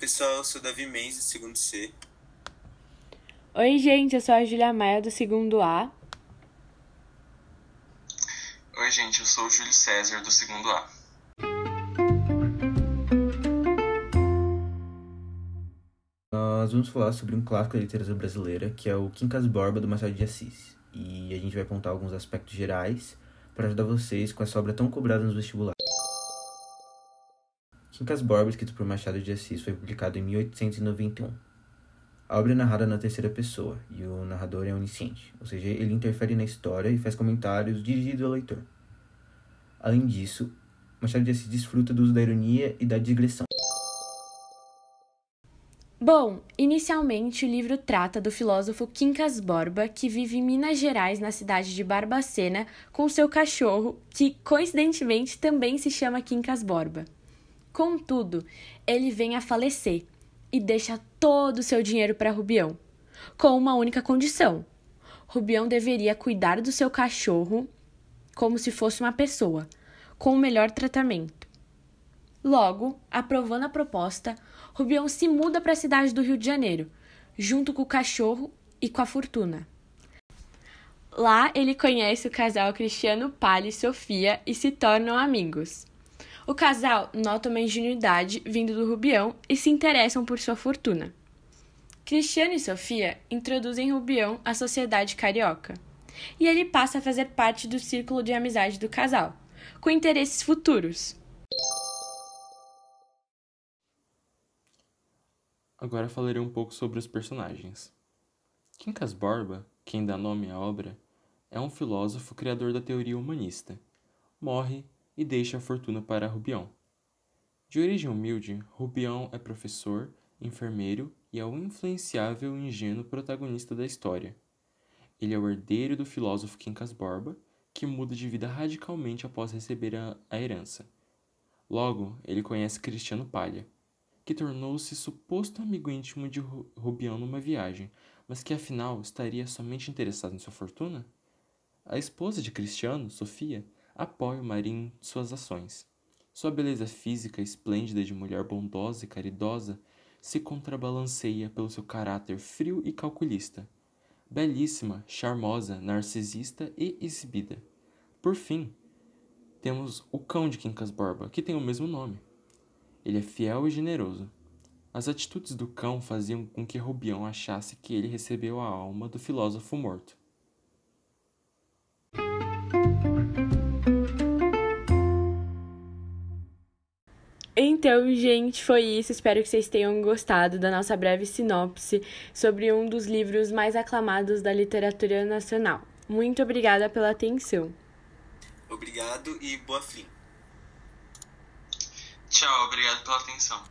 pessoal, eu sou Davi Mendes, do segundo C. Oi, gente, eu sou a Julia Maia, do segundo A. Oi, gente, eu sou o Júlio César, do segundo A. Nós vamos falar sobre um clássico da literatura brasileira, que é o Quincas Borba, do Machado de Assis. E a gente vai apontar alguns aspectos gerais para ajudar vocês com essa obra tão cobrada nos vestibulares. Quincas Borba, escrito por Machado de Assis, foi publicado em 1891. A obra é narrada na terceira pessoa, e o narrador é onisciente, ou seja, ele interfere na história e faz comentários dirigidos ao leitor. Além disso, Machado de Assis desfruta do uso da ironia e da digressão. Bom, inicialmente o livro trata do filósofo Quincas Borba, que vive em Minas Gerais, na cidade de Barbacena, com seu cachorro, que coincidentemente também se chama Quincas Borba. Contudo, ele vem a falecer e deixa todo o seu dinheiro para Rubião, com uma única condição: Rubião deveria cuidar do seu cachorro como se fosse uma pessoa, com o melhor tratamento. Logo, aprovando a proposta, Rubião se muda para a cidade do Rio de Janeiro, junto com o cachorro e com a fortuna. Lá ele conhece o casal Cristiano Palha e Sofia e se tornam amigos. O casal nota uma ingenuidade vindo do Rubião e se interessam por sua fortuna. Cristiano e Sofia introduzem Rubião à sociedade carioca, e ele passa a fazer parte do círculo de amizade do casal, com interesses futuros. Agora falarei um pouco sobre os personagens. Quincas Borba, quem dá nome à obra, é um filósofo criador da teoria humanista. Morre e deixa a fortuna para Rubião. De origem humilde, Rubião é professor, enfermeiro e é o influenciável e ingênuo protagonista da história. Ele é o herdeiro do filósofo Quincas Borba, que muda de vida radicalmente após receber a, a herança. Logo, ele conhece Cristiano Palha, que tornou-se suposto amigo íntimo de Rubião numa viagem, mas que afinal estaria somente interessado em sua fortuna? A esposa de Cristiano, Sofia, apoia o marinho em suas ações. Sua beleza física esplêndida de mulher bondosa e caridosa se contrabalanceia pelo seu caráter frio e calculista. Belíssima, charmosa, narcisista e exibida. Por fim, temos o cão de Quincas Borba, que tem o mesmo nome. Ele é fiel e generoso. As atitudes do cão faziam com que Rubião achasse que ele recebeu a alma do filósofo morto. Então, gente, foi isso. Espero que vocês tenham gostado da nossa breve sinopse sobre um dos livros mais aclamados da literatura nacional. Muito obrigada pela atenção. Obrigado e boa fim. Tchau, obrigado pela atenção.